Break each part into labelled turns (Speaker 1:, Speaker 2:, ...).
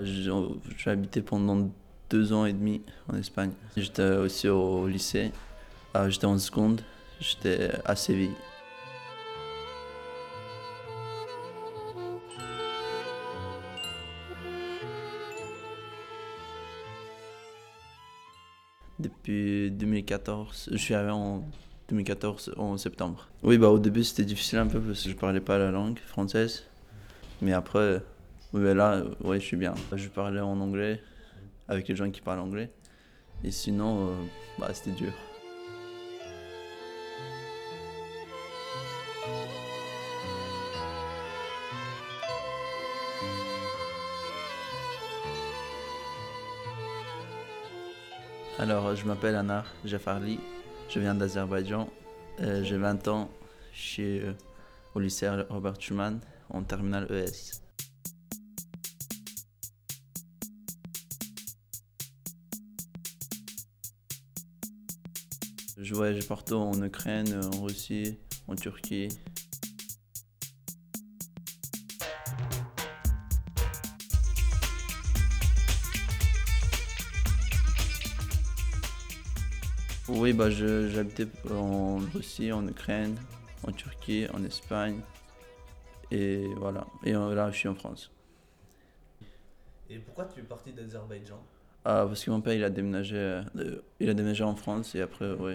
Speaker 1: J'ai habité pendant deux ans et demi en Espagne. J'étais aussi au lycée. Euh, J'étais en seconde. J'étais à Séville. Depuis 2014, je suis arrivé en 2014 en septembre. Oui, bah au début c'était difficile un peu parce que je parlais pas la langue française. Mais après, oui, là, ouais, je suis bien. Je parlais en anglais avec les gens qui parlent anglais. Et sinon, euh, bah, c'était dur. Alors, je m'appelle Anar Jafarli, je viens d'Azerbaïdjan, Euh, j'ai 20 ans, je suis euh, au lycée Robert Schumann en terminale ES. Je voyage partout en Ukraine, en Russie, en Turquie. Oui, bah j'habitais en Russie, en Ukraine, en Turquie, en Espagne. Et voilà. Et euh, là, je suis en France.
Speaker 2: Et pourquoi tu es parti d'Azerbaïdjan?
Speaker 1: Ah, parce que mon père, il a déménagé, euh, il a déménagé en France et après, oui.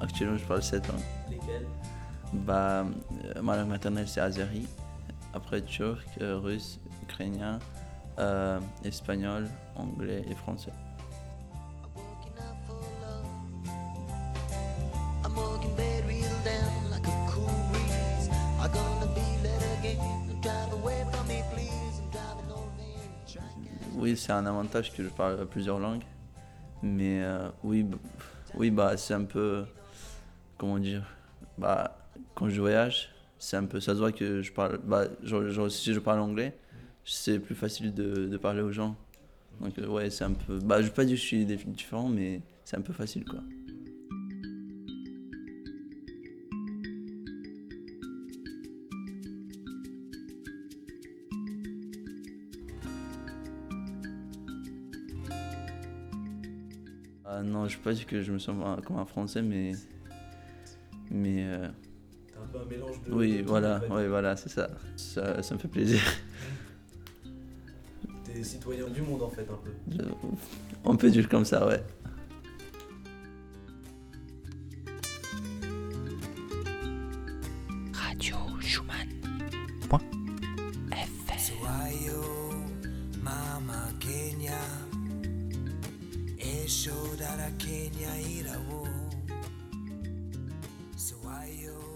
Speaker 1: Actuellement, je parle sept langues.
Speaker 2: Lesquels?
Speaker 1: Bah, euh, ma langue maternelle, c'est azeri. Après, turc, euh, russe, ukrainien, euh, espagnol, anglais et français. Oui, c'est un avantage que je parle plusieurs langues. Mais euh, oui, oui bah, c'est un peu. Comment dire bah, Quand je voyage, c'est un peu. Ça se voit que je parle. Bah, si je parle anglais, c'est plus facile de, parler aux gens. Donc, euh, ouais, c'est un peu. Bah, je vais pas dire que je suis dif- différent, mais c'est un peu facile, quoi. Ah, non, je vais pas dire que je me sens comme un Français, mais. Mais. euh,
Speaker 2: T'es un peu un mélange de.
Speaker 1: oui, voilà,
Speaker 2: en fait.
Speaker 1: ouais, voilà, c'est ça. ça. Ça me fait plaisir.
Speaker 2: T'es citoyen du monde en fait un peu.
Speaker 1: Je- On peut dire comme ça, ouais.
Speaker 3: Radio Schumann.
Speaker 4: Suayo, mama Kenya, So why you